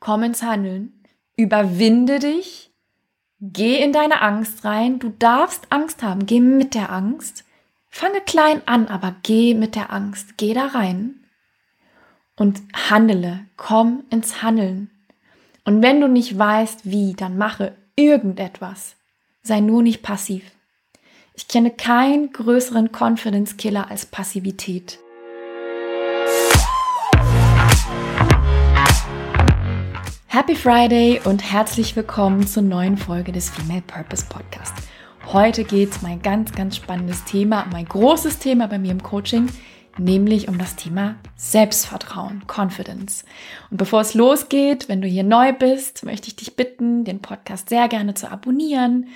komm ins Handeln, überwinde dich, geh in deine Angst rein. Du darfst Angst haben, geh mit der Angst. Fange klein an, aber geh mit der Angst, geh da rein und handele, komm ins Handeln. Und wenn du nicht weißt, wie, dann mache irgendetwas. Sei nur nicht passiv. Ich kenne keinen größeren Confidence Killer als Passivität. Happy Friday und herzlich willkommen zur neuen Folge des Female Purpose Podcast. Heute geht es mein ganz, ganz spannendes Thema, mein großes Thema bei mir im Coaching, nämlich um das Thema Selbstvertrauen, Confidence. Und bevor es losgeht, wenn du hier neu bist, möchte ich dich bitten, den Podcast sehr gerne zu abonnieren,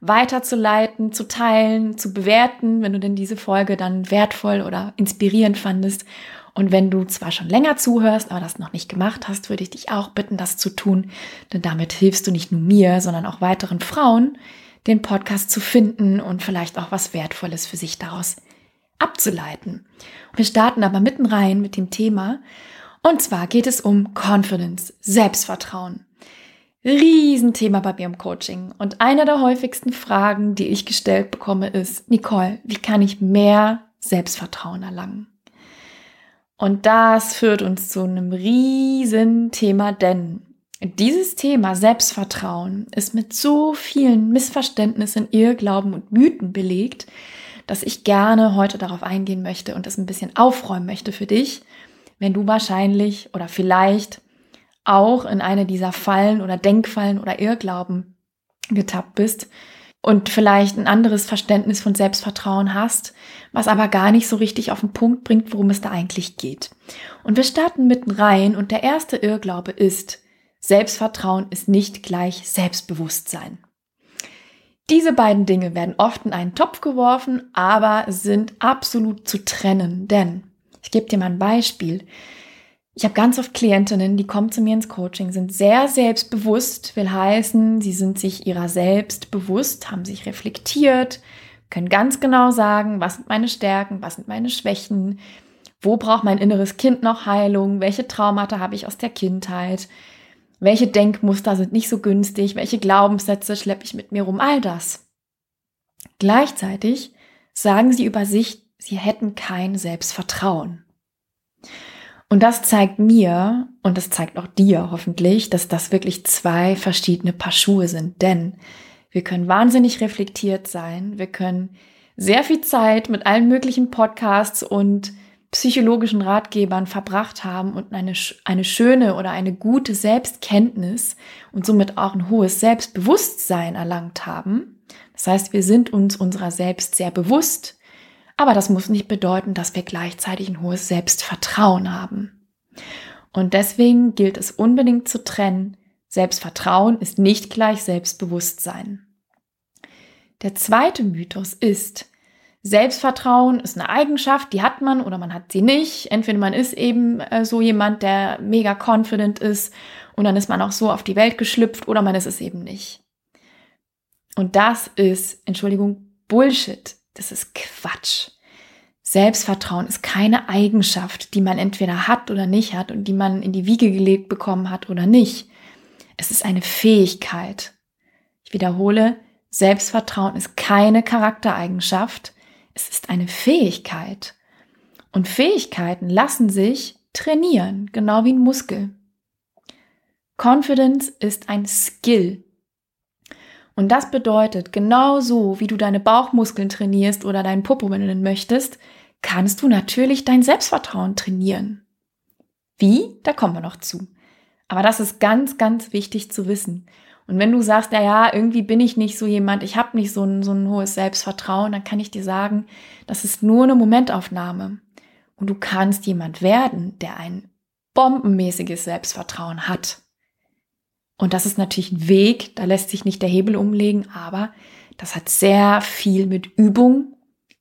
weiterzuleiten, zu teilen, zu bewerten, wenn du denn diese Folge dann wertvoll oder inspirierend fandest. Und wenn du zwar schon länger zuhörst, aber das noch nicht gemacht hast, würde ich dich auch bitten, das zu tun, denn damit hilfst du nicht nur mir, sondern auch weiteren Frauen, den Podcast zu finden und vielleicht auch was Wertvolles für sich daraus abzuleiten. Wir starten aber mitten rein mit dem Thema. Und zwar geht es um Confidence, Selbstvertrauen. Riesenthema bei mir im Coaching. Und eine der häufigsten Fragen, die ich gestellt bekomme, ist, Nicole, wie kann ich mehr Selbstvertrauen erlangen? Und das führt uns zu einem riesen Thema, denn dieses Thema Selbstvertrauen ist mit so vielen Missverständnissen, Irrglauben und Mythen belegt, dass ich gerne heute darauf eingehen möchte und es ein bisschen aufräumen möchte für dich, wenn du wahrscheinlich oder vielleicht auch in eine dieser Fallen oder Denkfallen oder Irrglauben getappt bist und vielleicht ein anderes Verständnis von Selbstvertrauen hast, was aber gar nicht so richtig auf den Punkt bringt, worum es da eigentlich geht. Und wir starten mitten rein und der erste Irrglaube ist, Selbstvertrauen ist nicht gleich Selbstbewusstsein. Diese beiden Dinge werden oft in einen Topf geworfen, aber sind absolut zu trennen. Denn, ich gebe dir mal ein Beispiel. Ich habe ganz oft Klientinnen, die kommen zu mir ins Coaching, sind sehr selbstbewusst, will heißen, sie sind sich ihrer selbst bewusst, haben sich reflektiert, können ganz genau sagen, was sind meine Stärken, was sind meine Schwächen, wo braucht mein inneres Kind noch Heilung, welche Traumata habe ich aus der Kindheit, welche Denkmuster sind nicht so günstig? Welche Glaubenssätze schleppe ich mit mir rum? All das. Gleichzeitig sagen sie über sich, sie hätten kein Selbstvertrauen. Und das zeigt mir, und das zeigt auch dir hoffentlich, dass das wirklich zwei verschiedene Paar Schuhe sind. Denn wir können wahnsinnig reflektiert sein, wir können sehr viel Zeit mit allen möglichen Podcasts und psychologischen Ratgebern verbracht haben und eine, eine schöne oder eine gute Selbstkenntnis und somit auch ein hohes Selbstbewusstsein erlangt haben. Das heißt, wir sind uns unserer selbst sehr bewusst, aber das muss nicht bedeuten, dass wir gleichzeitig ein hohes Selbstvertrauen haben. Und deswegen gilt es unbedingt zu trennen, Selbstvertrauen ist nicht gleich Selbstbewusstsein. Der zweite Mythos ist, Selbstvertrauen ist eine Eigenschaft, die hat man oder man hat sie nicht. Entweder man ist eben äh, so jemand, der mega confident ist und dann ist man auch so auf die Welt geschlüpft oder man ist es eben nicht. Und das ist, Entschuldigung, Bullshit. Das ist Quatsch. Selbstvertrauen ist keine Eigenschaft, die man entweder hat oder nicht hat und die man in die Wiege gelegt bekommen hat oder nicht. Es ist eine Fähigkeit. Ich wiederhole, Selbstvertrauen ist keine Charaktereigenschaft, es ist eine Fähigkeit. Und Fähigkeiten lassen sich trainieren, genau wie ein Muskel. Confidence ist ein Skill. Und das bedeutet, genauso wie du deine Bauchmuskeln trainierst oder deinen Popo, wenn du den möchtest, kannst du natürlich dein Selbstvertrauen trainieren. Wie? Da kommen wir noch zu. Aber das ist ganz, ganz wichtig zu wissen. Und wenn du sagst, ja, ja, irgendwie bin ich nicht so jemand, ich habe nicht so ein, so ein hohes Selbstvertrauen, dann kann ich dir sagen, das ist nur eine Momentaufnahme. Und du kannst jemand werden, der ein bombenmäßiges Selbstvertrauen hat. Und das ist natürlich ein Weg, da lässt sich nicht der Hebel umlegen, aber das hat sehr viel mit Übung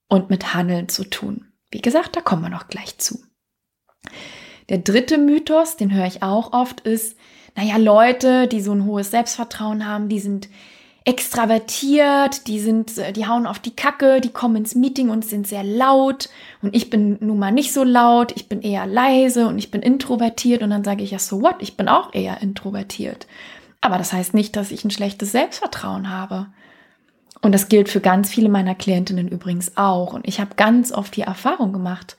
und mit Handeln zu tun. Wie gesagt, da kommen wir noch gleich zu. Der dritte Mythos, den höre ich auch oft, ist, naja, Leute, die so ein hohes Selbstvertrauen haben, die sind extravertiert, die sind, die hauen auf die Kacke, die kommen ins Meeting und sind sehr laut und ich bin nun mal nicht so laut, ich bin eher leise und ich bin introvertiert und dann sage ich ja so what, ich bin auch eher introvertiert. Aber das heißt nicht, dass ich ein schlechtes Selbstvertrauen habe. Und das gilt für ganz viele meiner Klientinnen übrigens auch. Und ich habe ganz oft die Erfahrung gemacht,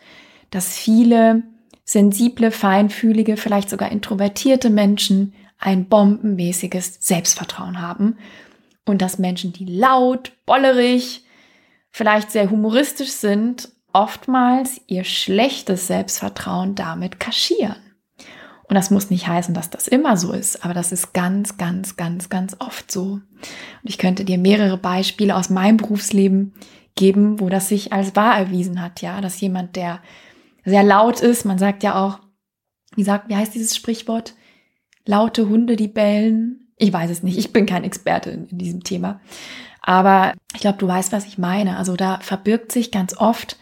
dass viele sensible, feinfühlige, vielleicht sogar introvertierte Menschen ein bombenmäßiges Selbstvertrauen haben und dass Menschen, die laut, bollerig, vielleicht sehr humoristisch sind, oftmals ihr schlechtes Selbstvertrauen damit kaschieren. Und das muss nicht heißen, dass das immer so ist, aber das ist ganz, ganz, ganz, ganz oft so. Und ich könnte dir mehrere Beispiele aus meinem Berufsleben geben, wo das sich als wahr erwiesen hat, ja, dass jemand, der sehr laut ist, man sagt ja auch, wie sagt, wie heißt dieses Sprichwort? Laute Hunde, die bellen, ich weiß es nicht, ich bin kein Experte in, in diesem Thema. Aber ich glaube, du weißt, was ich meine. Also da verbirgt sich ganz oft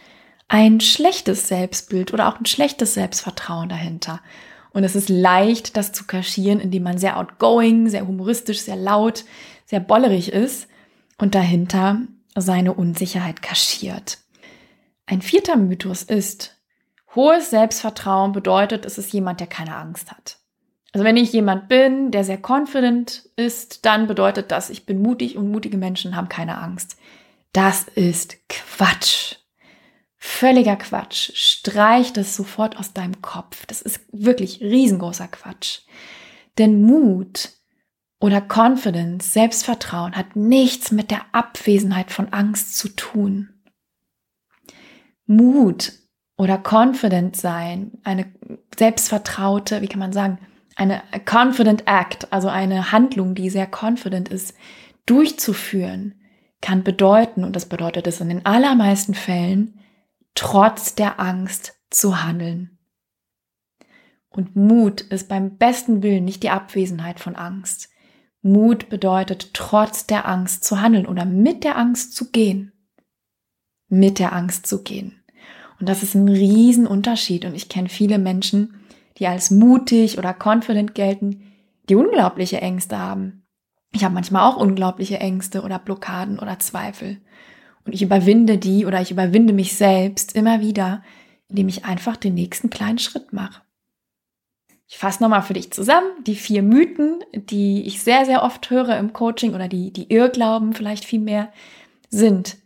ein schlechtes Selbstbild oder auch ein schlechtes Selbstvertrauen dahinter. Und es ist leicht, das zu kaschieren, indem man sehr outgoing, sehr humoristisch, sehr laut, sehr bollerig ist und dahinter seine Unsicherheit kaschiert. Ein vierter Mythos ist, hohes Selbstvertrauen bedeutet, es ist jemand, der keine Angst hat. Also wenn ich jemand bin, der sehr confident ist, dann bedeutet das, ich bin mutig und mutige Menschen haben keine Angst. Das ist Quatsch. Völliger Quatsch. Streich das sofort aus deinem Kopf. Das ist wirklich riesengroßer Quatsch. Denn Mut oder Confidence, Selbstvertrauen hat nichts mit der Abwesenheit von Angst zu tun. Mut oder confident sein, eine selbstvertraute, wie kann man sagen, eine confident act, also eine Handlung, die sehr confident ist, durchzuführen, kann bedeuten, und das bedeutet es in den allermeisten Fällen, trotz der Angst zu handeln. Und Mut ist beim besten Willen nicht die Abwesenheit von Angst. Mut bedeutet, trotz der Angst zu handeln oder mit der Angst zu gehen. Mit der Angst zu gehen. Und das ist ein Riesenunterschied. Und ich kenne viele Menschen, die als mutig oder confident gelten, die unglaubliche Ängste haben. Ich habe manchmal auch unglaubliche Ängste oder Blockaden oder Zweifel. Und ich überwinde die oder ich überwinde mich selbst immer wieder, indem ich einfach den nächsten kleinen Schritt mache. Ich fasse nochmal für dich zusammen die vier Mythen, die ich sehr, sehr oft höre im Coaching oder die, die Irrglauben vielleicht viel mehr sind.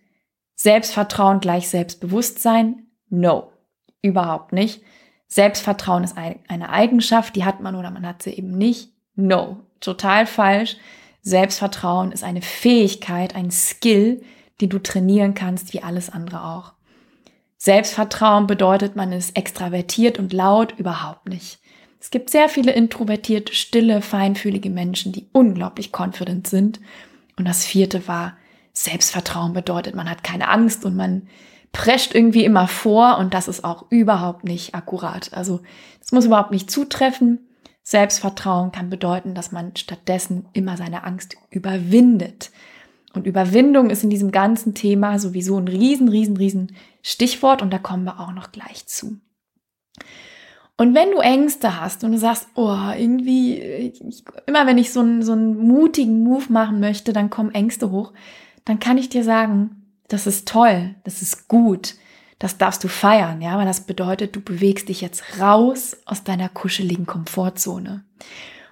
Selbstvertrauen gleich Selbstbewusstsein? No, überhaupt nicht. Selbstvertrauen ist eine Eigenschaft, die hat man oder man hat sie eben nicht. No, total falsch. Selbstvertrauen ist eine Fähigkeit, ein Skill, den du trainieren kannst, wie alles andere auch. Selbstvertrauen bedeutet, man ist extravertiert und laut, überhaupt nicht. Es gibt sehr viele introvertierte, stille, feinfühlige Menschen, die unglaublich confident sind. Und das vierte war, Selbstvertrauen bedeutet, man hat keine Angst und man prescht irgendwie immer vor und das ist auch überhaupt nicht akkurat. Also es muss überhaupt nicht zutreffen. Selbstvertrauen kann bedeuten, dass man stattdessen immer seine Angst überwindet. Und Überwindung ist in diesem ganzen Thema sowieso ein riesen, riesen, riesen Stichwort und da kommen wir auch noch gleich zu. Und wenn du Ängste hast und du sagst, oh, irgendwie, ich, immer wenn ich so einen, so einen mutigen Move machen möchte, dann kommen Ängste hoch, dann kann ich dir sagen, das ist toll, das ist gut, das darfst du feiern, ja, weil das bedeutet, du bewegst dich jetzt raus aus deiner kuscheligen Komfortzone.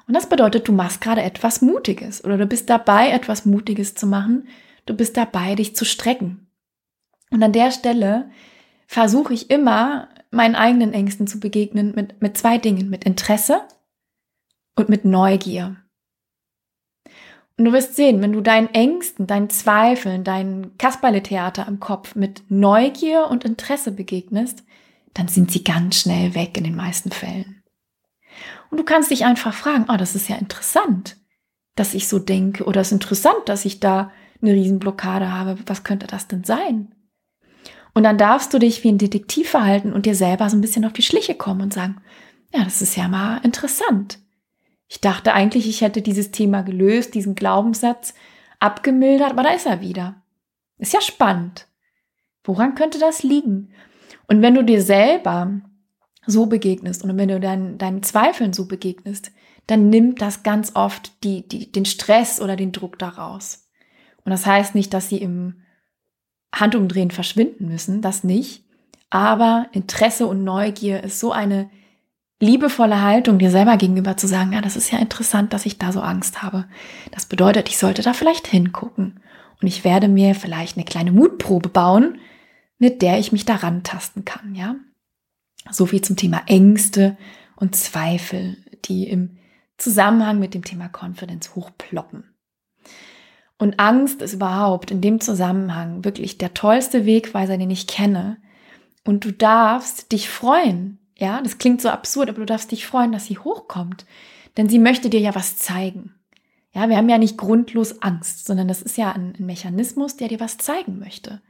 Und das bedeutet, du machst gerade etwas Mutiges oder du bist dabei, etwas Mutiges zu machen. Du bist dabei, dich zu strecken. Und an der Stelle versuche ich immer, meinen eigenen Ängsten zu begegnen mit, mit zwei Dingen, mit Interesse und mit Neugier. Und du wirst sehen, wenn du deinen Ängsten, deinen Zweifeln, deinen Kasperle-Theater im Kopf mit Neugier und Interesse begegnest, dann sind sie ganz schnell weg in den meisten Fällen. Und du kannst dich einfach fragen, oh, das ist ja interessant, dass ich so denke, oder es ist interessant, dass ich da eine Riesenblockade habe. Was könnte das denn sein? Und dann darfst du dich wie ein Detektiv verhalten und dir selber so ein bisschen auf die Schliche kommen und sagen, ja, das ist ja mal interessant. Ich dachte eigentlich, ich hätte dieses Thema gelöst, diesen Glaubenssatz abgemildert, aber da ist er wieder. Ist ja spannend. Woran könnte das liegen? Und wenn du dir selber so begegnest und wenn du deinen, deinen Zweifeln so begegnest, dann nimmt das ganz oft die, die, den Stress oder den Druck daraus. Und das heißt nicht, dass sie im Handumdrehen verschwinden müssen, das nicht. Aber Interesse und Neugier ist so eine liebevolle Haltung dir selber gegenüber zu sagen, ja, das ist ja interessant, dass ich da so Angst habe. Das bedeutet, ich sollte da vielleicht hingucken. Und ich werde mir vielleicht eine kleine Mutprobe bauen, mit der ich mich daran tasten kann, ja. So viel zum Thema Ängste und Zweifel, die im Zusammenhang mit dem Thema Confidence hochploppen. Und Angst ist überhaupt in dem Zusammenhang wirklich der tollste Wegweiser, den ich kenne. Und du darfst dich freuen. Ja, das klingt so absurd, aber du darfst dich freuen, dass sie hochkommt. Denn sie möchte dir ja was zeigen. Ja, wir haben ja nicht grundlos Angst, sondern das ist ja ein, Mechanismus, der dir was zeigen möchte.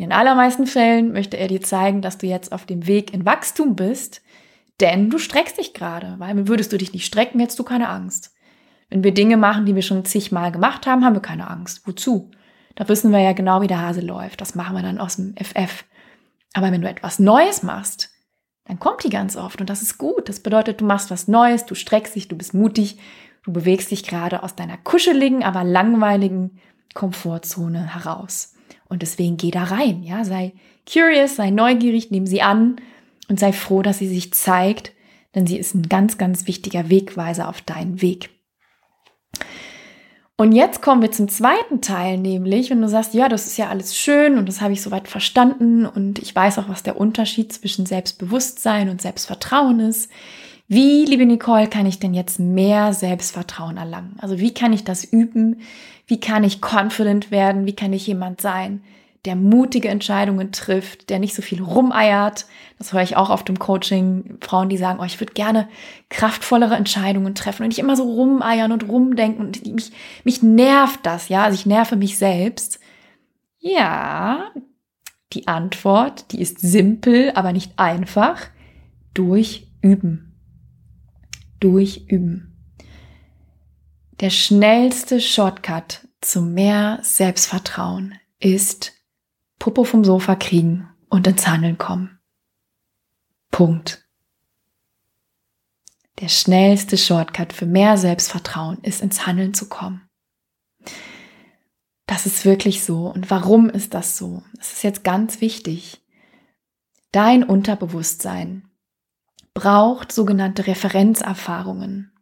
In den allermeisten Fällen möchte er dir zeigen, dass du jetzt auf dem Weg in Wachstum bist, denn du streckst dich gerade, weil würdest du dich nicht strecken, hättest du keine Angst. Wenn wir Dinge machen, die wir schon zigmal gemacht haben, haben wir keine Angst. Wozu? Da wissen wir ja genau, wie der Hase läuft. Das machen wir dann aus dem FF. Aber wenn du etwas Neues machst, dann kommt die ganz oft und das ist gut. Das bedeutet, du machst was Neues, du streckst dich, du bist mutig, du bewegst dich gerade aus deiner kuscheligen, aber langweiligen Komfortzone heraus. Und deswegen geh da rein, ja, sei curious, sei neugierig, nimm sie an und sei froh, dass sie sich zeigt, denn sie ist ein ganz, ganz wichtiger Wegweiser auf deinen Weg. Und jetzt kommen wir zum zweiten Teil, nämlich, wenn du sagst, ja, das ist ja alles schön und das habe ich soweit verstanden und ich weiß auch, was der Unterschied zwischen Selbstbewusstsein und Selbstvertrauen ist. Wie, liebe Nicole, kann ich denn jetzt mehr Selbstvertrauen erlangen? Also wie kann ich das üben? Wie kann ich confident werden? Wie kann ich jemand sein, der mutige Entscheidungen trifft, der nicht so viel rumeiert. Das höre ich auch auf dem Coaching. Frauen, die sagen, oh, ich würde gerne kraftvollere Entscheidungen treffen und nicht immer so rumeiern und rumdenken und mich, mich nervt das, ja. Also ich nerve mich selbst. Ja, die Antwort, die ist simpel, aber nicht einfach. Durch Üben. Durch Üben. Der schnellste Shortcut zu mehr Selbstvertrauen ist Popo vom Sofa kriegen und ins Handeln kommen. Punkt. Der schnellste Shortcut für mehr Selbstvertrauen ist ins Handeln zu kommen. Das ist wirklich so. Und warum ist das so? Das ist jetzt ganz wichtig. Dein Unterbewusstsein braucht sogenannte Referenzerfahrungen.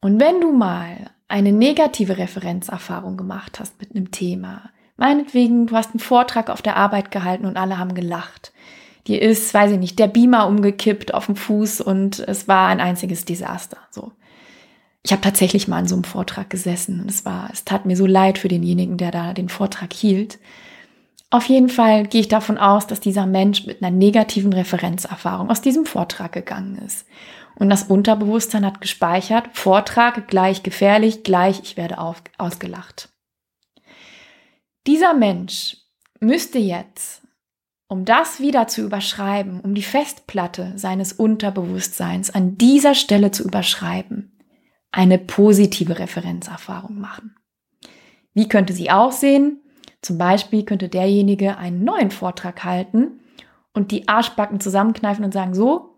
Und wenn du mal eine negative Referenzerfahrung gemacht hast mit einem Thema, Meinetwegen, du hast einen Vortrag auf der Arbeit gehalten und alle haben gelacht. Dir ist, weiß ich nicht, der Beamer umgekippt auf dem Fuß und es war ein einziges Desaster. So. Ich habe tatsächlich mal an so einem Vortrag gesessen und es war, es tat mir so leid für denjenigen, der da den Vortrag hielt. Auf jeden Fall gehe ich davon aus, dass dieser Mensch mit einer negativen Referenzerfahrung aus diesem Vortrag gegangen ist. Und das Unterbewusstsein hat gespeichert, Vortrag gleich gefährlich, gleich ich werde auf, ausgelacht. Dieser Mensch müsste jetzt, um das wieder zu überschreiben, um die Festplatte seines Unterbewusstseins an dieser Stelle zu überschreiben, eine positive Referenzerfahrung machen. Wie könnte sie aussehen? Zum Beispiel könnte derjenige einen neuen Vortrag halten und die Arschbacken zusammenkneifen und sagen, so,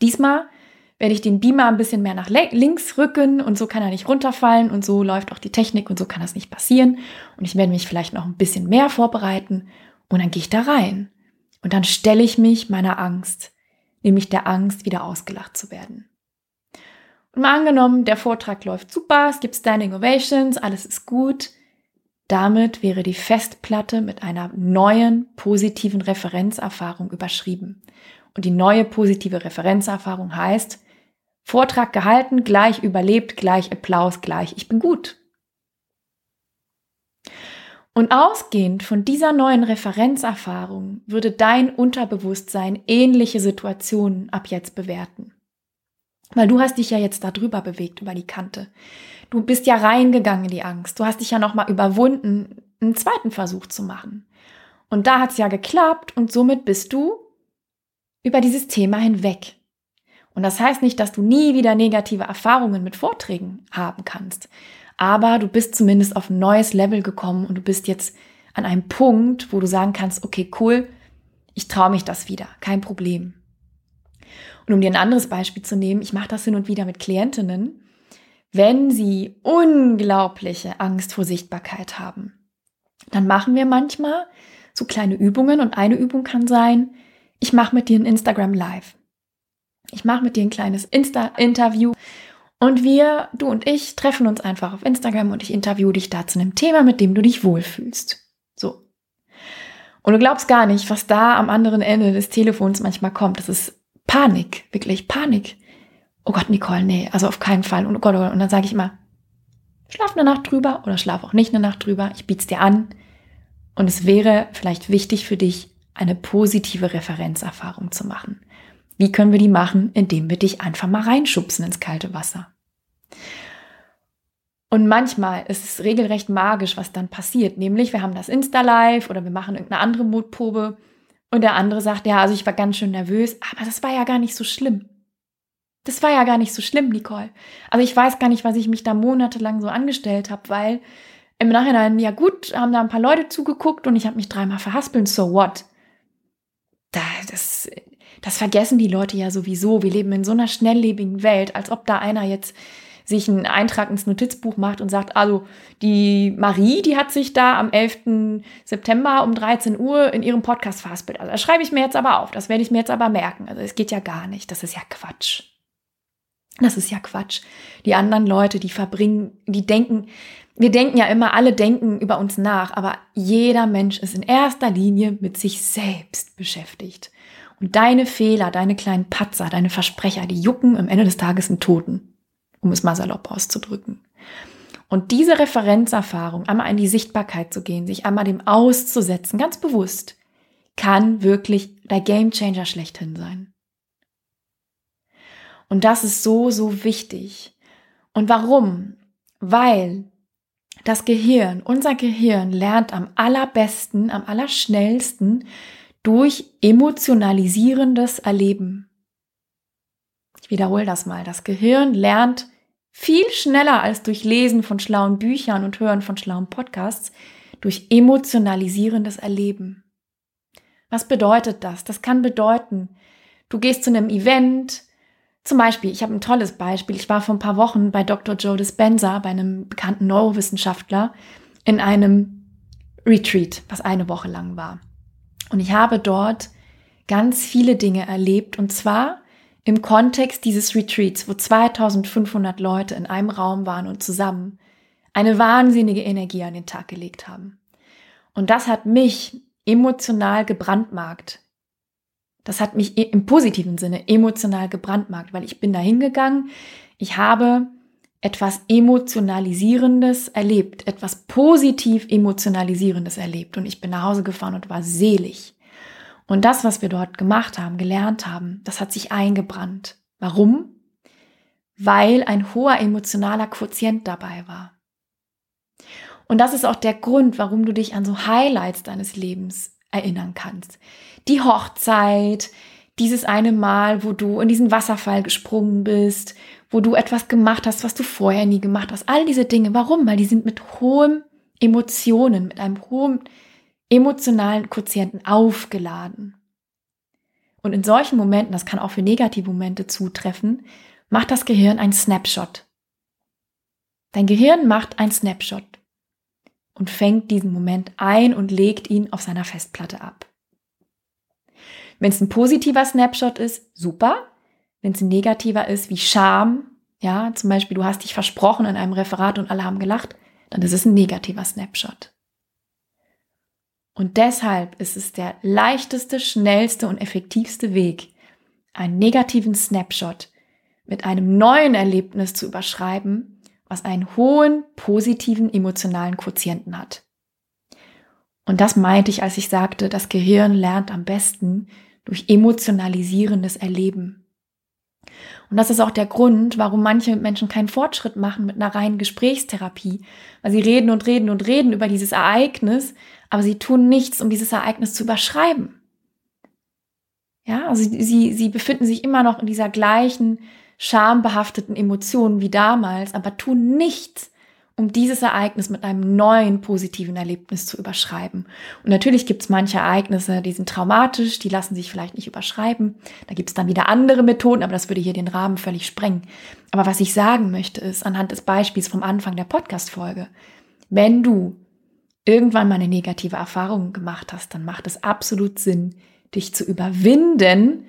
diesmal werde ich den Beamer ein bisschen mehr nach links rücken und so kann er nicht runterfallen und so läuft auch die Technik und so kann das nicht passieren. Und ich werde mich vielleicht noch ein bisschen mehr vorbereiten und dann gehe ich da rein. Und dann stelle ich mich meiner Angst, nämlich der Angst, wieder ausgelacht zu werden. Und mal angenommen, der Vortrag läuft super, es gibt Standing Ovations, alles ist gut. Damit wäre die Festplatte mit einer neuen positiven Referenzerfahrung überschrieben. Und die neue positive Referenzerfahrung heißt, Vortrag gehalten, gleich überlebt, gleich Applaus, gleich ich bin gut. Und ausgehend von dieser neuen Referenzerfahrung würde dein Unterbewusstsein ähnliche Situationen ab jetzt bewerten. Weil du hast dich ja jetzt darüber bewegt, über die Kante. Du bist ja reingegangen in die Angst. Du hast dich ja nochmal überwunden, einen zweiten Versuch zu machen. Und da hat es ja geklappt und somit bist du über dieses Thema hinweg. Und das heißt nicht, dass du nie wieder negative Erfahrungen mit Vorträgen haben kannst. Aber du bist zumindest auf ein neues Level gekommen und du bist jetzt an einem Punkt, wo du sagen kannst, okay, cool, ich traue mich das wieder, kein Problem. Und um dir ein anderes Beispiel zu nehmen, ich mache das hin und wieder mit Klientinnen. wenn sie unglaubliche Angst vor Sichtbarkeit haben, dann machen wir manchmal so kleine Übungen und eine Übung kann sein, ich mache mit dir ein Instagram Live. Ich mache mit dir ein kleines Insta-Interview und wir, du und ich, treffen uns einfach auf Instagram und ich interview dich da zu einem Thema, mit dem du dich wohlfühlst. So. Und du glaubst gar nicht, was da am anderen Ende des Telefons manchmal kommt. Das ist Panik, wirklich Panik. Oh Gott, Nicole, nee, also auf keinen Fall. Und, oh Gott, oh Gott. und dann sage ich immer, schlaf eine Nacht drüber oder schlaf auch nicht eine Nacht drüber. Ich biete es dir an. Und es wäre vielleicht wichtig für dich, eine positive Referenzerfahrung zu machen. Wie können wir die machen? Indem wir dich einfach mal reinschubsen ins kalte Wasser. Und manchmal ist es regelrecht magisch, was dann passiert. Nämlich, wir haben das Insta-Live oder wir machen irgendeine andere Mutprobe und der andere sagt, ja, also ich war ganz schön nervös, aber das war ja gar nicht so schlimm. Das war ja gar nicht so schlimm, Nicole. Also ich weiß gar nicht, was ich mich da monatelang so angestellt habe, weil im Nachhinein, ja gut, haben da ein paar Leute zugeguckt und ich habe mich dreimal verhaspelt, so what? Da, das, das vergessen die Leute ja sowieso. Wir leben in so einer schnelllebigen Welt, als ob da einer jetzt sich einen Eintrag ins Notizbuch macht und sagt, also die Marie, die hat sich da am 11. September um 13 Uhr in ihrem Podcast verhaspelt. Also das schreibe ich mir jetzt aber auf, das werde ich mir jetzt aber merken. Also es geht ja gar nicht, das ist ja Quatsch. Das ist ja Quatsch. Die anderen Leute, die verbringen, die denken, wir denken ja immer, alle denken über uns nach, aber jeder Mensch ist in erster Linie mit sich selbst beschäftigt. Und deine Fehler, deine kleinen Patzer, deine Versprecher, die jucken am Ende des Tages einen Toten um es mal salopp auszudrücken. Und diese Referenzerfahrung, einmal in die Sichtbarkeit zu gehen, sich einmal dem auszusetzen, ganz bewusst, kann wirklich der Gamechanger schlechthin sein. Und das ist so, so wichtig. Und warum? Weil das Gehirn, unser Gehirn lernt am allerbesten, am allerschnellsten durch emotionalisierendes Erleben. Ich wiederhole das mal. Das Gehirn lernt viel schneller als durch Lesen von schlauen Büchern und Hören von schlauen Podcasts, durch emotionalisierendes Erleben. Was bedeutet das? Das kann bedeuten, du gehst zu einem Event, zum Beispiel, ich habe ein tolles Beispiel. Ich war vor ein paar Wochen bei Dr. Joe Dispenza, bei einem bekannten Neurowissenschaftler, in einem Retreat, was eine Woche lang war. Und ich habe dort ganz viele Dinge erlebt. Und zwar im Kontext dieses Retreats, wo 2500 Leute in einem Raum waren und zusammen eine wahnsinnige Energie an den Tag gelegt haben. Und das hat mich emotional gebrandmarkt. Das hat mich im positiven Sinne emotional gebrandmarkt, weil ich bin da hingegangen, ich habe etwas Emotionalisierendes erlebt, etwas positiv Emotionalisierendes erlebt und ich bin nach Hause gefahren und war selig. Und das, was wir dort gemacht haben, gelernt haben, das hat sich eingebrannt. Warum? Weil ein hoher emotionaler Quotient dabei war. Und das ist auch der Grund, warum du dich an so Highlights deines Lebens erinnern kannst. Die Hochzeit, dieses eine Mal, wo du in diesen Wasserfall gesprungen bist, wo du etwas gemacht hast, was du vorher nie gemacht hast. All diese Dinge. Warum? Weil die sind mit hohen Emotionen, mit einem hohen emotionalen Quotienten aufgeladen. Und in solchen Momenten, das kann auch für negative Momente zutreffen, macht das Gehirn einen Snapshot. Dein Gehirn macht einen Snapshot und fängt diesen Moment ein und legt ihn auf seiner Festplatte ab. Wenn es ein positiver Snapshot ist, super. Wenn es ein negativer ist, wie Scham, ja, zum Beispiel du hast dich versprochen in einem Referat und alle haben gelacht, dann ist es ein negativer Snapshot. Und deshalb ist es der leichteste, schnellste und effektivste Weg, einen negativen Snapshot mit einem neuen Erlebnis zu überschreiben, was einen hohen positiven emotionalen Quotienten hat. Und das meinte ich, als ich sagte, das Gehirn lernt am besten durch emotionalisierendes Erleben. Und das ist auch der Grund, warum manche Menschen keinen Fortschritt machen mit einer reinen Gesprächstherapie, weil sie reden und reden und reden über dieses Ereignis, aber sie tun nichts, um dieses Ereignis zu überschreiben. Ja, also sie, sie befinden sich immer noch in dieser gleichen schambehafteten Emotion wie damals, aber tun nichts, um dieses Ereignis mit einem neuen positiven Erlebnis zu überschreiben. Und natürlich gibt es manche Ereignisse, die sind traumatisch, die lassen sich vielleicht nicht überschreiben. Da gibt es dann wieder andere Methoden, aber das würde hier den Rahmen völlig sprengen. Aber was ich sagen möchte, ist anhand des Beispiels vom Anfang der Podcast-Folge, wenn du irgendwann mal eine negative Erfahrung gemacht hast, dann macht es absolut Sinn, dich zu überwinden,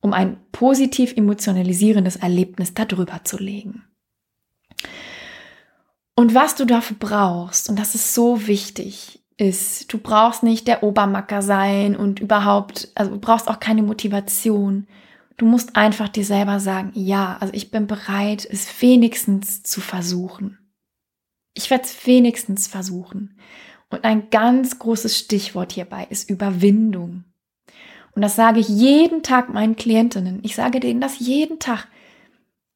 um ein positiv emotionalisierendes Erlebnis darüber zu legen. Und was du dafür brauchst, und das ist so wichtig, ist, du brauchst nicht der Obermacker sein und überhaupt, also du brauchst auch keine Motivation. Du musst einfach dir selber sagen, ja, also ich bin bereit, es wenigstens zu versuchen. Ich werde es wenigstens versuchen. Und ein ganz großes Stichwort hierbei ist Überwindung. Und das sage ich jeden Tag meinen Klientinnen. Ich sage denen das jeden Tag.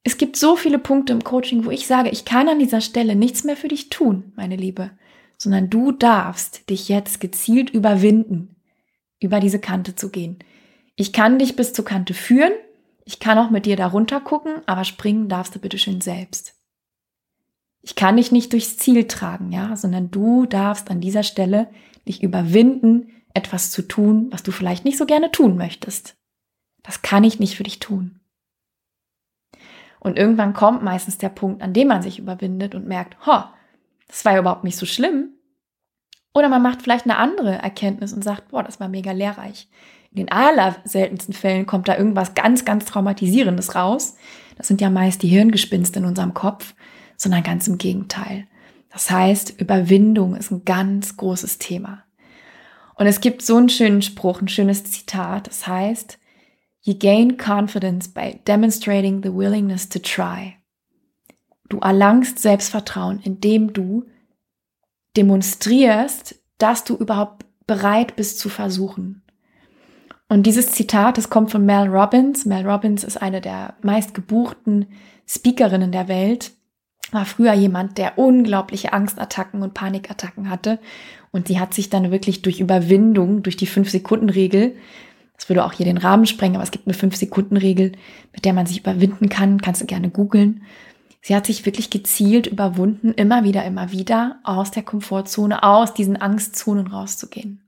Es gibt so viele Punkte im Coaching, wo ich sage, ich kann an dieser Stelle nichts mehr für dich tun, meine Liebe, sondern du darfst dich jetzt gezielt überwinden, über diese Kante zu gehen. Ich kann dich bis zur Kante führen, ich kann auch mit dir darunter gucken, aber springen darfst du bitte schön selbst. Ich kann dich nicht durchs Ziel tragen, ja, sondern du darfst an dieser Stelle dich überwinden, etwas zu tun, was du vielleicht nicht so gerne tun möchtest. Das kann ich nicht für dich tun. Und irgendwann kommt meistens der Punkt, an dem man sich überwindet und merkt, ho, das war ja überhaupt nicht so schlimm. Oder man macht vielleicht eine andere Erkenntnis und sagt, boah, das war mega lehrreich. In den allerseltensten Fällen kommt da irgendwas ganz, ganz Traumatisierendes raus. Das sind ja meist die Hirngespinste in unserem Kopf, sondern ganz im Gegenteil. Das heißt, Überwindung ist ein ganz großes Thema. Und es gibt so einen schönen Spruch, ein schönes Zitat. Das heißt, You gain confidence by demonstrating the willingness to try. Du erlangst Selbstvertrauen, indem du demonstrierst, dass du überhaupt bereit bist zu versuchen. Und dieses Zitat, das kommt von Mel Robbins. Mel Robbins ist eine der meistgebuchten Speakerinnen der Welt. War früher jemand, der unglaubliche Angstattacken und Panikattacken hatte. Und sie hat sich dann wirklich durch Überwindung, durch die Fünf-Sekunden-Regel das würde auch hier den Rahmen sprengen, aber es gibt eine 5-Sekunden-Regel, mit der man sich überwinden kann. Kannst du gerne googeln. Sie hat sich wirklich gezielt überwunden, immer wieder, immer wieder aus der Komfortzone, aus diesen Angstzonen rauszugehen.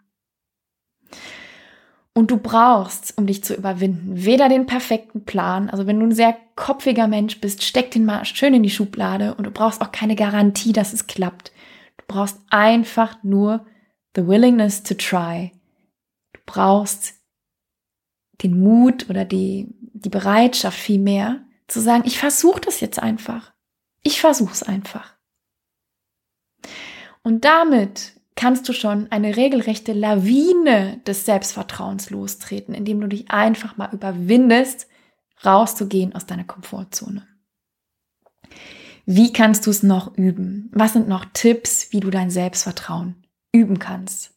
Und du brauchst, um dich zu überwinden, weder den perfekten Plan, also wenn du ein sehr kopfiger Mensch bist, steck den mal schön in die Schublade und du brauchst auch keine Garantie, dass es klappt. Du brauchst einfach nur the willingness to try. Du brauchst den Mut oder die, die Bereitschaft vielmehr zu sagen, ich versuche das jetzt einfach. Ich versuche es einfach. Und damit kannst du schon eine regelrechte Lawine des Selbstvertrauens lostreten, indem du dich einfach mal überwindest, rauszugehen aus deiner Komfortzone. Wie kannst du es noch üben? Was sind noch Tipps, wie du dein Selbstvertrauen üben kannst?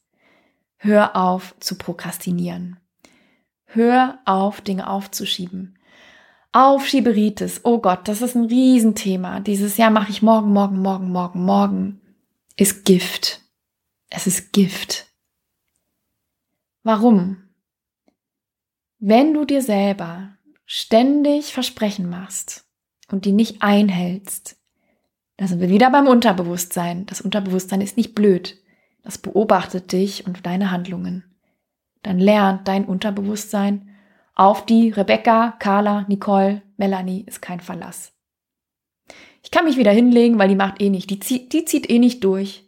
Hör auf zu prokrastinieren. Hör auf, Dinge aufzuschieben. Aufschieberitis, oh Gott, das ist ein Riesenthema. Dieses Jahr mache ich morgen, morgen, morgen, morgen, morgen. Ist Gift. Es ist Gift. Warum? Wenn du dir selber ständig Versprechen machst und die nicht einhältst, da sind wir wieder beim Unterbewusstsein. Das Unterbewusstsein ist nicht blöd. Das beobachtet dich und deine Handlungen dann lernt dein Unterbewusstsein, auf die Rebecca, Carla, Nicole, Melanie ist kein Verlass. Ich kann mich wieder hinlegen, weil die macht eh nicht, die zieht, die zieht eh nicht durch.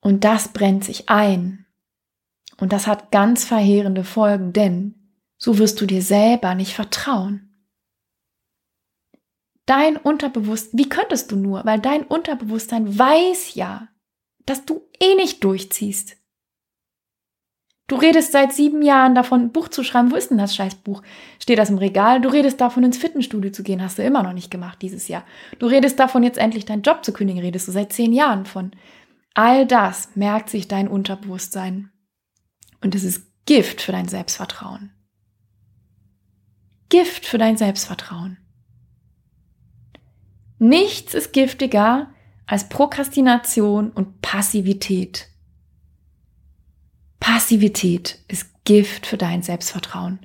Und das brennt sich ein. Und das hat ganz verheerende Folgen, denn so wirst du dir selber nicht vertrauen. Dein Unterbewusstsein, wie könntest du nur? Weil dein Unterbewusstsein weiß ja, dass du eh nicht durchziehst. Du redest seit sieben Jahren davon, ein Buch zu schreiben. Wo ist denn das Scheißbuch? Steht das im Regal? Du redest davon, ins Fitnessstudio zu gehen. Hast du immer noch nicht gemacht dieses Jahr. Du redest davon, jetzt endlich deinen Job zu kündigen. Redest du seit zehn Jahren von. All das merkt sich dein Unterbewusstsein. Und es ist Gift für dein Selbstvertrauen. Gift für dein Selbstvertrauen. Nichts ist giftiger als Prokrastination und Passivität. Passivität ist Gift für dein Selbstvertrauen.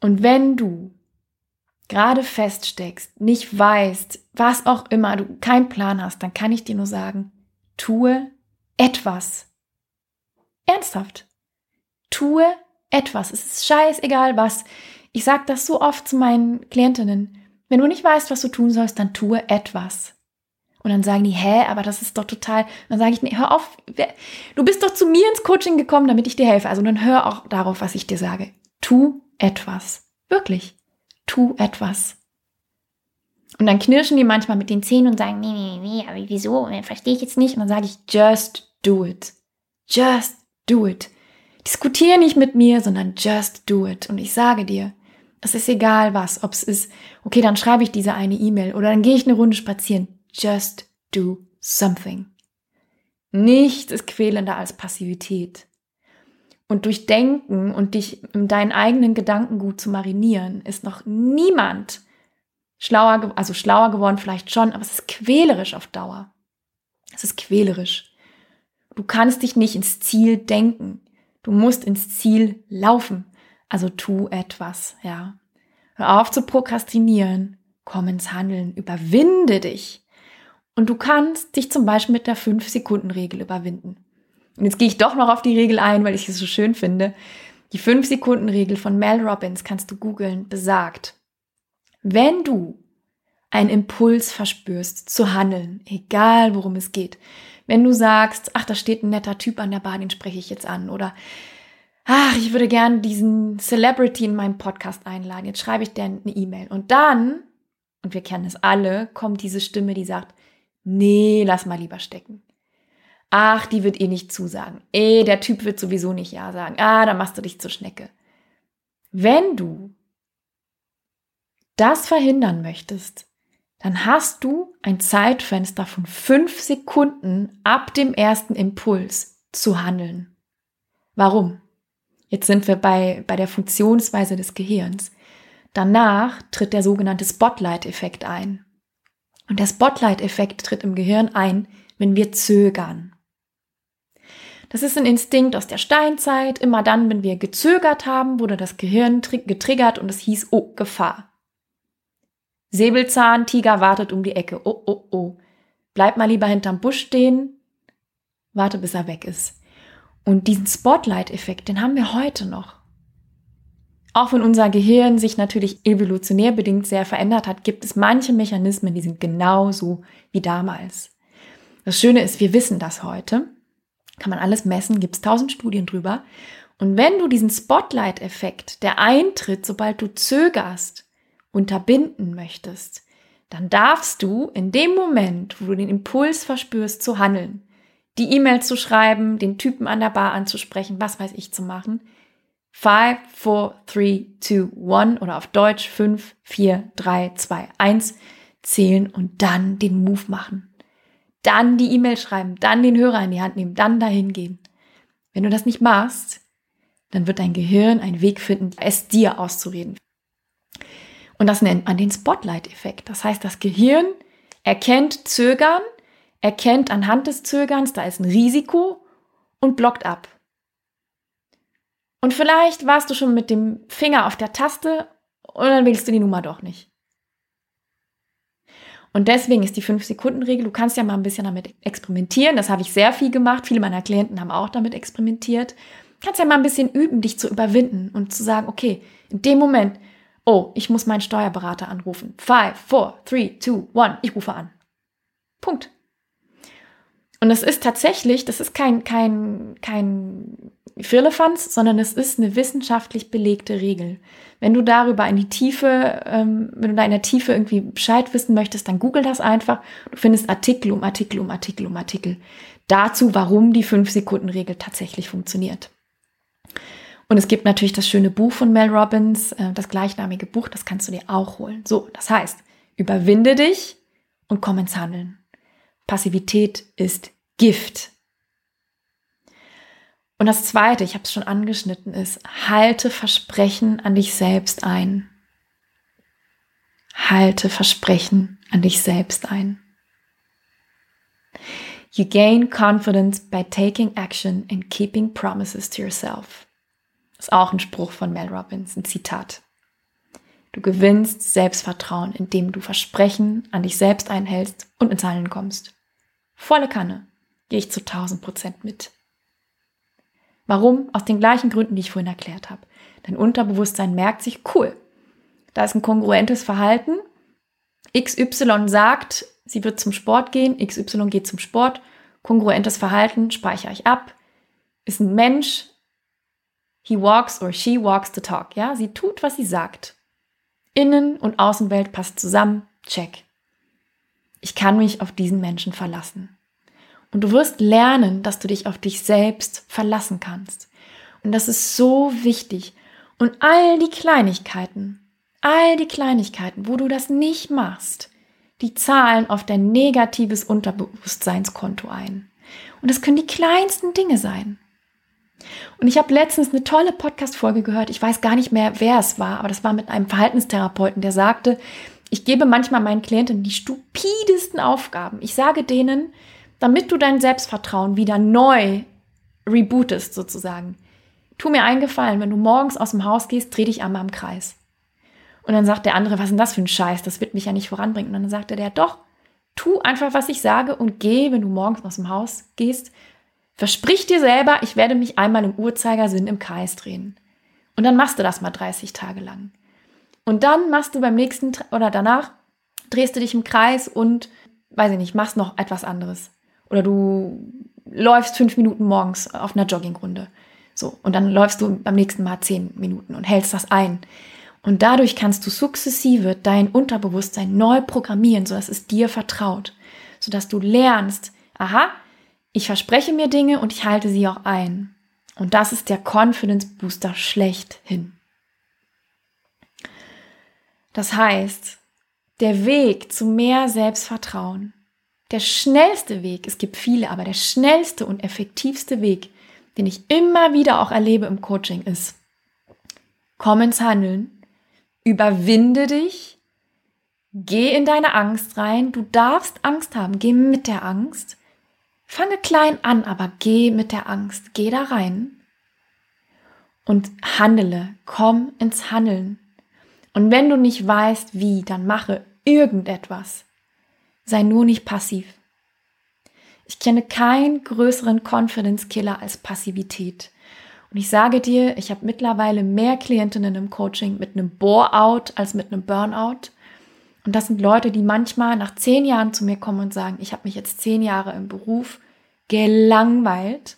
Und wenn du gerade feststeckst, nicht weißt, was auch immer, du keinen Plan hast, dann kann ich dir nur sagen, tue etwas. Ernsthaft. Tue etwas. Es ist scheißegal was. Ich sage das so oft zu meinen Klientinnen. Wenn du nicht weißt, was du tun sollst, dann tue etwas. Und dann sagen die, hä, aber das ist doch total. Dann sage ich, nee, hör auf. Du bist doch zu mir ins Coaching gekommen, damit ich dir helfe. Also dann hör auch darauf, was ich dir sage. Tu etwas. Wirklich. Tu etwas. Und dann knirschen die manchmal mit den Zähnen und sagen, nee, nee, nee, aber wieso? Verstehe ich jetzt nicht. Und dann sage ich, just do it. Just do it. Diskutiere nicht mit mir, sondern just do it. Und ich sage dir, es ist egal was, ob es ist, okay, dann schreibe ich diese eine E-Mail oder dann gehe ich eine Runde spazieren. Just do something. Nichts ist quälender als Passivität. Und durch Denken und dich in deinen eigenen Gedanken gut zu marinieren, ist noch niemand schlauer, also schlauer geworden vielleicht schon, aber es ist quälerisch auf Dauer. Es ist quälerisch. Du kannst dich nicht ins Ziel denken. Du musst ins Ziel laufen. Also tu etwas, ja. Hör auf zu prokrastinieren. Komm ins Handeln. Überwinde dich. Und du kannst dich zum Beispiel mit der 5-Sekunden-Regel überwinden. Und jetzt gehe ich doch noch auf die Regel ein, weil ich es so schön finde. Die 5-Sekunden-Regel von Mel Robbins kannst du googeln, besagt, wenn du einen Impuls verspürst zu handeln, egal worum es geht, wenn du sagst, ach, da steht ein netter Typ an der Bar, den spreche ich jetzt an, oder ach, ich würde gern diesen Celebrity in meinem Podcast einladen, jetzt schreibe ich dir eine E-Mail. Und dann, und wir kennen es alle, kommt diese Stimme, die sagt, nee, lass mal lieber stecken. Ach, die wird eh nicht zusagen. Eh, der Typ wird sowieso nicht Ja sagen. Ah, dann machst du dich zur Schnecke. Wenn du das verhindern möchtest, dann hast du ein Zeitfenster von fünf Sekunden ab dem ersten Impuls zu handeln. Warum? Jetzt sind wir bei, bei der Funktionsweise des Gehirns. Danach tritt der sogenannte Spotlight-Effekt ein. Und der Spotlight-Effekt tritt im Gehirn ein, wenn wir zögern. Das ist ein Instinkt aus der Steinzeit. Immer dann, wenn wir gezögert haben, wurde das Gehirn getriggert und es hieß, oh, Gefahr. Säbelzahn, Tiger wartet um die Ecke. Oh, oh, oh. Bleib mal lieber hinterm Busch stehen. Warte, bis er weg ist. Und diesen Spotlight-Effekt, den haben wir heute noch. Auch wenn unser Gehirn sich natürlich evolutionär bedingt sehr verändert hat, gibt es manche Mechanismen, die sind genauso wie damals. Das Schöne ist, wir wissen das heute. Kann man alles messen, gibt es tausend Studien drüber. Und wenn du diesen Spotlight-Effekt, der eintritt, sobald du zögerst, unterbinden möchtest, dann darfst du in dem Moment, wo du den Impuls verspürst zu handeln, die E-Mail zu schreiben, den Typen an der Bar anzusprechen, was weiß ich zu machen, 5, 4, 3, 2, 1 oder auf Deutsch 5, 4, 3, 2, 1 zählen und dann den Move machen. Dann die E-Mail schreiben, dann den Hörer in die Hand nehmen, dann dahin gehen. Wenn du das nicht machst, dann wird dein Gehirn einen Weg finden, es dir auszureden. Und das nennt man den Spotlight-Effekt. Das heißt, das Gehirn erkennt Zögern, erkennt anhand des Zögerns, da ist ein Risiko und blockt ab. Und vielleicht warst du schon mit dem Finger auf der Taste und dann willst du die Nummer doch nicht. Und deswegen ist die 5-Sekunden-Regel, du kannst ja mal ein bisschen damit experimentieren. Das habe ich sehr viel gemacht. Viele meiner Klienten haben auch damit experimentiert. Du kannst ja mal ein bisschen üben, dich zu überwinden und zu sagen, okay, in dem Moment, Oh, ich muss meinen Steuerberater anrufen. Five, four, three, two, one. Ich rufe an. Punkt. Und es ist tatsächlich, das ist kein, kein, kein Firlefanz, sondern es ist eine wissenschaftlich belegte Regel. Wenn du darüber in die Tiefe, ähm, wenn du da in der Tiefe irgendwie Bescheid wissen möchtest, dann google das einfach. Du findest Artikel um Artikel um Artikel um Artikel dazu, warum die 5-Sekunden-Regel tatsächlich funktioniert. Und es gibt natürlich das schöne Buch von Mel Robbins, äh, das gleichnamige Buch, das kannst du dir auch holen. So, das heißt, überwinde dich und komm ins Handeln. Passivität ist Gift. Und das Zweite, ich habe es schon angeschnitten, ist, halte Versprechen an dich selbst ein. Halte Versprechen an dich selbst ein. You gain confidence by taking action and keeping promises to yourself. Ist auch ein Spruch von Mel Robbins, ein Zitat. Du gewinnst Selbstvertrauen, indem du Versprechen an dich selbst einhältst und ins Handeln kommst. Volle Kanne. Gehe ich zu 1000 Prozent mit. Warum? Aus den gleichen Gründen, die ich vorhin erklärt habe. Dein Unterbewusstsein merkt sich, cool, da ist ein kongruentes Verhalten. XY sagt, sie wird zum Sport gehen, XY geht zum Sport. Kongruentes Verhalten speichere ich ab. Ist ein Mensch, he walks or she walks the talk. Ja, sie tut, was sie sagt. Innen- und Außenwelt passt zusammen. Check. Ich kann mich auf diesen Menschen verlassen. Und du wirst lernen, dass du dich auf dich selbst verlassen kannst. Und das ist so wichtig. Und all die Kleinigkeiten, all die Kleinigkeiten, wo du das nicht machst, die zahlen auf dein negatives Unterbewusstseinskonto ein. Und das können die kleinsten Dinge sein. Und ich habe letztens eine tolle Podcast-Folge gehört. Ich weiß gar nicht mehr, wer es war, aber das war mit einem Verhaltenstherapeuten, der sagte, ich gebe manchmal meinen Klienten die stupidesten Aufgaben. Ich sage denen, damit du dein Selbstvertrauen wieder neu rebootest sozusagen. Tu mir einen Gefallen, wenn du morgens aus dem Haus gehst, dreh dich einmal im Kreis. Und dann sagt der andere, was ist denn das für ein Scheiß? Das wird mich ja nicht voranbringen. Und dann sagte der, doch, tu einfach, was ich sage und geh, wenn du morgens aus dem Haus gehst. Versprich dir selber, ich werde mich einmal im Uhrzeigersinn im Kreis drehen. Und dann machst du das mal 30 Tage lang. Und dann machst du beim nächsten oder danach drehst du dich im Kreis und, weiß ich nicht, machst noch etwas anderes. Oder du läufst fünf Minuten morgens auf einer Joggingrunde. So. Und dann läufst du beim nächsten Mal zehn Minuten und hältst das ein. Und dadurch kannst du sukzessive dein Unterbewusstsein neu programmieren, sodass es dir vertraut, sodass du lernst, aha, ich verspreche mir Dinge und ich halte sie auch ein. Und das ist der Confidence Booster schlechthin. Das heißt, der Weg zu mehr Selbstvertrauen, der schnellste Weg, es gibt viele, aber der schnellste und effektivste Weg, den ich immer wieder auch erlebe im Coaching ist, komm ins Handeln, Überwinde dich. Geh in deine Angst rein. Du darfst Angst haben. Geh mit der Angst. Fange klein an, aber geh mit der Angst. Geh da rein und handele. Komm ins Handeln. Und wenn du nicht weißt, wie, dann mache irgendetwas. Sei nur nicht passiv. Ich kenne keinen größeren Confidence Killer als Passivität. Und ich sage dir, ich habe mittlerweile mehr Klientinnen im Coaching mit einem Bore-out als mit einem Burnout. Und das sind Leute, die manchmal nach zehn Jahren zu mir kommen und sagen, ich habe mich jetzt zehn Jahre im Beruf gelangweilt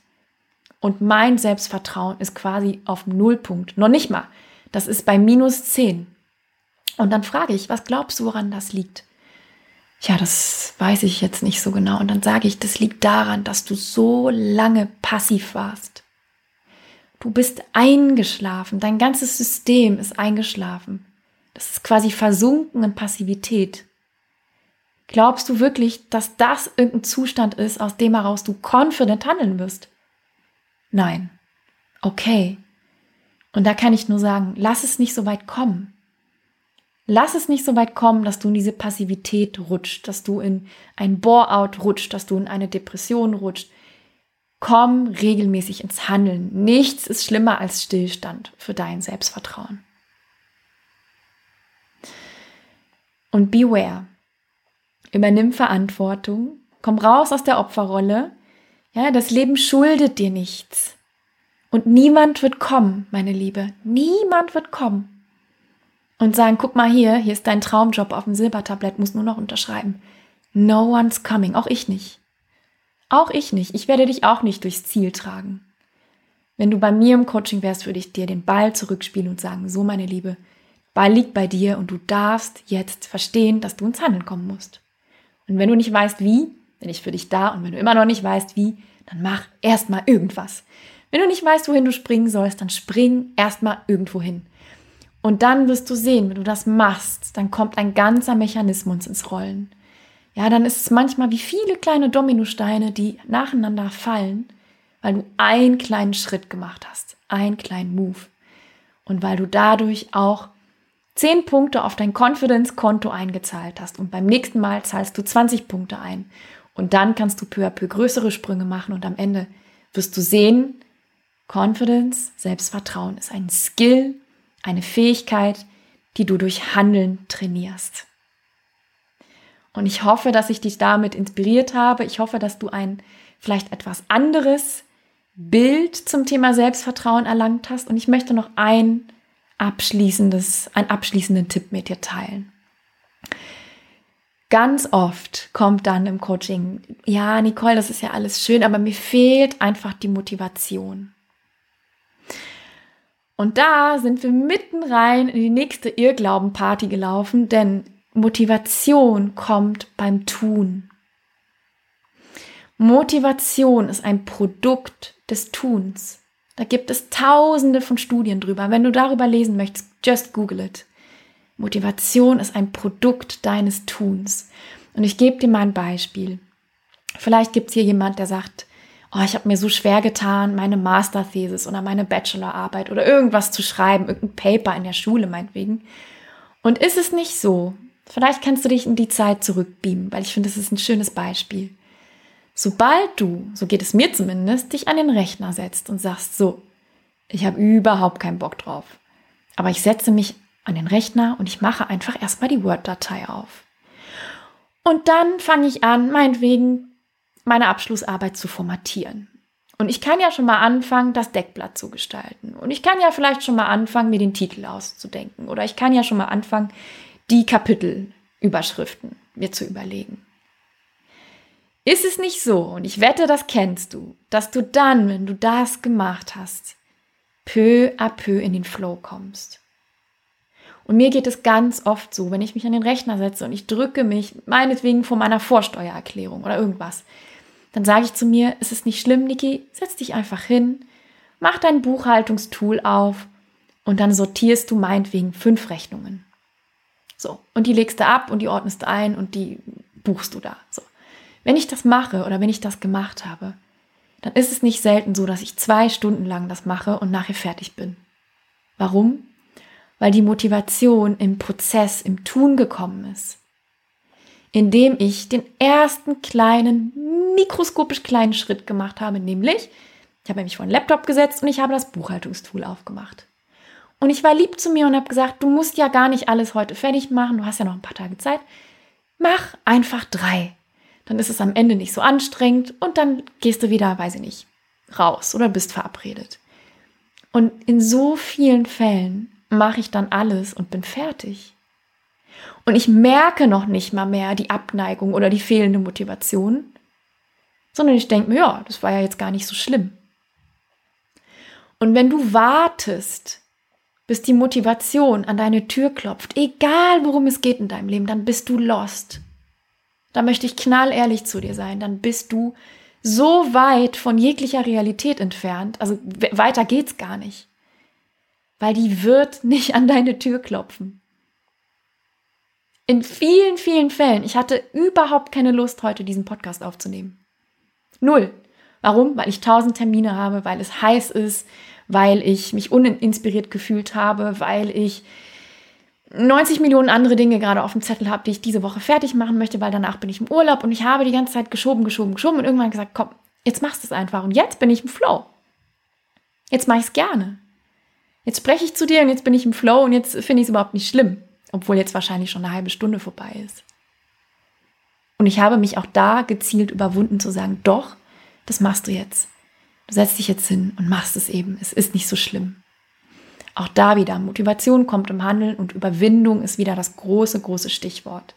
und mein Selbstvertrauen ist quasi auf Nullpunkt. Noch nicht mal. Das ist bei minus zehn. Und dann frage ich, was glaubst du, woran das liegt? Ja, das weiß ich jetzt nicht so genau. Und dann sage ich, das liegt daran, dass du so lange passiv warst. Du bist eingeschlafen, dein ganzes System ist eingeschlafen. Das ist quasi versunken in Passivität. Glaubst du wirklich, dass das irgendein Zustand ist, aus dem heraus du confident handeln wirst? Nein. Okay. Und da kann ich nur sagen, lass es nicht so weit kommen. Lass es nicht so weit kommen, dass du in diese Passivität rutscht, dass du in ein Bore-out rutscht, dass du in eine Depression rutscht, Komm regelmäßig ins Handeln. Nichts ist schlimmer als Stillstand für dein Selbstvertrauen. Und beware. Übernimm Verantwortung. Komm raus aus der Opferrolle. Ja, das Leben schuldet dir nichts. Und niemand wird kommen, meine Liebe. Niemand wird kommen. Und sagen, guck mal hier, hier ist dein Traumjob auf dem Silbertablett, muss nur noch unterschreiben. No one's coming, auch ich nicht. Auch ich nicht. Ich werde dich auch nicht durchs Ziel tragen. Wenn du bei mir im Coaching wärst, würde ich dir den Ball zurückspielen und sagen, so meine Liebe, Ball liegt bei dir und du darfst jetzt verstehen, dass du ins Handeln kommen musst. Und wenn du nicht weißt, wie, bin ich für dich da und wenn du immer noch nicht weißt, wie, dann mach erstmal irgendwas. Wenn du nicht weißt, wohin du springen sollst, dann spring erstmal irgendwo hin. Und dann wirst du sehen, wenn du das machst, dann kommt ein ganzer Mechanismus ins Rollen ja, dann ist es manchmal wie viele kleine Dominosteine, die nacheinander fallen, weil du einen kleinen Schritt gemacht hast, einen kleinen Move. Und weil du dadurch auch zehn Punkte auf dein Confidence-Konto eingezahlt hast. Und beim nächsten Mal zahlst du 20 Punkte ein. Und dann kannst du peu à peu größere Sprünge machen und am Ende wirst du sehen, Confidence, Selbstvertrauen ist ein Skill, eine Fähigkeit, die du durch Handeln trainierst. Und ich hoffe, dass ich dich damit inspiriert habe. Ich hoffe, dass du ein vielleicht etwas anderes Bild zum Thema Selbstvertrauen erlangt hast. Und ich möchte noch ein abschließendes, einen abschließenden Tipp mit dir teilen. Ganz oft kommt dann im Coaching, ja, Nicole, das ist ja alles schön, aber mir fehlt einfach die Motivation. Und da sind wir mitten rein in die nächste Irrglaubenparty gelaufen, denn Motivation kommt beim Tun. Motivation ist ein Produkt des Tuns. Da gibt es tausende von Studien drüber. Wenn du darüber lesen möchtest, just google it. Motivation ist ein Produkt deines Tuns. Und ich gebe dir mal ein Beispiel. Vielleicht gibt es hier jemand, der sagt, oh, ich habe mir so schwer getan, meine Masterthesis oder meine Bachelorarbeit oder irgendwas zu schreiben, irgendein Paper in der Schule meinetwegen. Und ist es nicht so? Vielleicht kannst du dich in die Zeit zurückbeamen, weil ich finde, das ist ein schönes Beispiel. Sobald du, so geht es mir zumindest, dich an den Rechner setzt und sagst, so, ich habe überhaupt keinen Bock drauf, aber ich setze mich an den Rechner und ich mache einfach erstmal die Word-Datei auf. Und dann fange ich an, meinetwegen meine Abschlussarbeit zu formatieren. Und ich kann ja schon mal anfangen, das Deckblatt zu gestalten. Und ich kann ja vielleicht schon mal anfangen, mir den Titel auszudenken. Oder ich kann ja schon mal anfangen, die Kapitelüberschriften mir zu überlegen. Ist es nicht so, und ich wette, das kennst du, dass du dann, wenn du das gemacht hast, peu à peu in den Flow kommst? Und mir geht es ganz oft so, wenn ich mich an den Rechner setze und ich drücke mich meinetwegen vor meiner Vorsteuererklärung oder irgendwas, dann sage ich zu mir, es ist nicht schlimm, Niki, setz dich einfach hin, mach dein Buchhaltungstool auf und dann sortierst du meinetwegen fünf Rechnungen. So, und die legst du ab und die ordnest ein und die buchst du da. So. Wenn ich das mache oder wenn ich das gemacht habe, dann ist es nicht selten so, dass ich zwei Stunden lang das mache und nachher fertig bin. Warum? weil die Motivation im Prozess, im Tun gekommen ist. Indem ich den ersten kleinen, mikroskopisch kleinen Schritt gemacht habe, nämlich, ich habe mich vor den Laptop gesetzt und ich habe das Buchhaltungstool aufgemacht. Und ich war lieb zu mir und habe gesagt, du musst ja gar nicht alles heute fertig machen, du hast ja noch ein paar Tage Zeit. Mach einfach drei. Dann ist es am Ende nicht so anstrengend und dann gehst du wieder, weiß ich nicht, raus oder bist verabredet. Und in so vielen Fällen mache ich dann alles und bin fertig. Und ich merke noch nicht mal mehr die Abneigung oder die fehlende Motivation, sondern ich denke mir, ja, das war ja jetzt gar nicht so schlimm. Und wenn du wartest, bis die Motivation an deine Tür klopft, egal worum es geht in deinem Leben, dann bist du lost. Da möchte ich knallehrlich zu dir sein, dann bist du so weit von jeglicher Realität entfernt, also weiter geht's gar nicht weil die wird nicht an deine Tür klopfen. In vielen, vielen Fällen, ich hatte überhaupt keine Lust, heute diesen Podcast aufzunehmen. Null. Warum? Weil ich tausend Termine habe, weil es heiß ist, weil ich mich uninspiriert gefühlt habe, weil ich 90 Millionen andere Dinge gerade auf dem Zettel habe, die ich diese Woche fertig machen möchte, weil danach bin ich im Urlaub und ich habe die ganze Zeit geschoben, geschoben, geschoben und irgendwann gesagt, komm, jetzt machst du es einfach und jetzt bin ich im Flow. Jetzt mache ich es gerne. Jetzt spreche ich zu dir und jetzt bin ich im Flow und jetzt finde ich es überhaupt nicht schlimm, obwohl jetzt wahrscheinlich schon eine halbe Stunde vorbei ist. Und ich habe mich auch da gezielt überwunden zu sagen, doch, das machst du jetzt. Du setzt dich jetzt hin und machst es eben. Es ist nicht so schlimm. Auch da wieder, Motivation kommt im Handeln und Überwindung ist wieder das große, große Stichwort.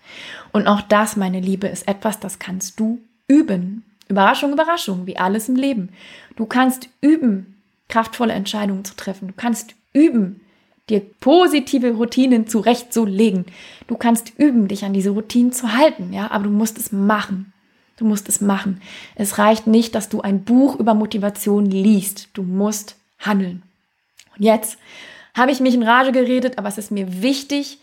Und auch das, meine Liebe, ist etwas, das kannst du üben. Überraschung, Überraschung, wie alles im Leben. Du kannst üben, kraftvolle Entscheidungen zu treffen. Du kannst üben, dir positive Routinen zurechtzulegen. Du kannst üben, dich an diese Routinen zu halten, ja, aber du musst es machen. Du musst es machen. Es reicht nicht, dass du ein Buch über Motivation liest. Du musst handeln. Jetzt habe ich mich in Rage geredet, aber es ist mir wichtig.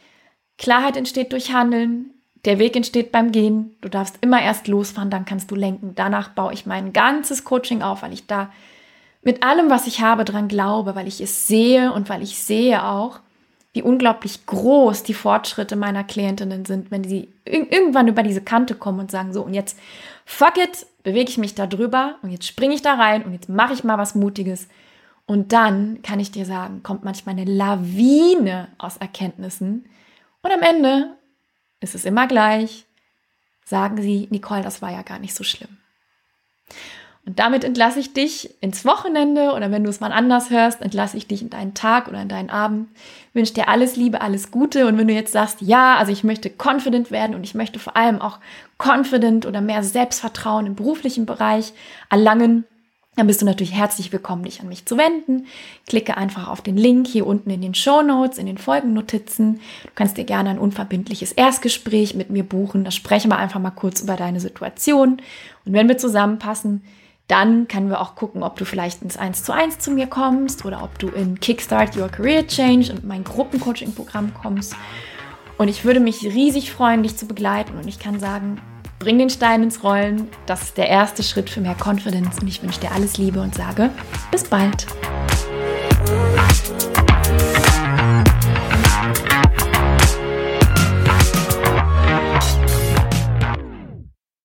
Klarheit entsteht durch Handeln. Der Weg entsteht beim Gehen. Du darfst immer erst losfahren, dann kannst du lenken. Danach baue ich mein ganzes Coaching auf, weil ich da mit allem, was ich habe, dran glaube, weil ich es sehe und weil ich sehe auch, wie unglaublich groß die Fortschritte meiner Klientinnen sind, wenn sie irgendwann über diese Kante kommen und sagen, so, und jetzt fuck it, bewege ich mich da drüber und jetzt springe ich da rein und jetzt mache ich mal was Mutiges. Und dann kann ich dir sagen, kommt manchmal eine Lawine aus Erkenntnissen. Und am Ende ist es immer gleich. Sagen sie, Nicole, das war ja gar nicht so schlimm. Und damit entlasse ich dich ins Wochenende oder wenn du es mal anders hörst, entlasse ich dich in deinen Tag oder in deinen Abend. Wünsche dir alles Liebe, alles Gute. Und wenn du jetzt sagst, ja, also ich möchte confident werden und ich möchte vor allem auch confident oder mehr Selbstvertrauen im beruflichen Bereich erlangen, dann bist du natürlich herzlich willkommen, dich an mich zu wenden. Klicke einfach auf den Link hier unten in den Show Notes, in den Folgennotizen. Du kannst dir gerne ein unverbindliches Erstgespräch mit mir buchen. Da sprechen wir einfach mal kurz über deine Situation. Und wenn wir zusammenpassen, dann können wir auch gucken, ob du vielleicht ins 1 zu 1 zu mir kommst oder ob du in Kickstart Your Career Change und mein Gruppencoaching-Programm kommst. Und ich würde mich riesig freuen, dich zu begleiten. Und ich kann sagen, Bring den Stein ins Rollen. Das ist der erste Schritt für mehr Confidence und ich wünsche dir alles Liebe und sage bis bald.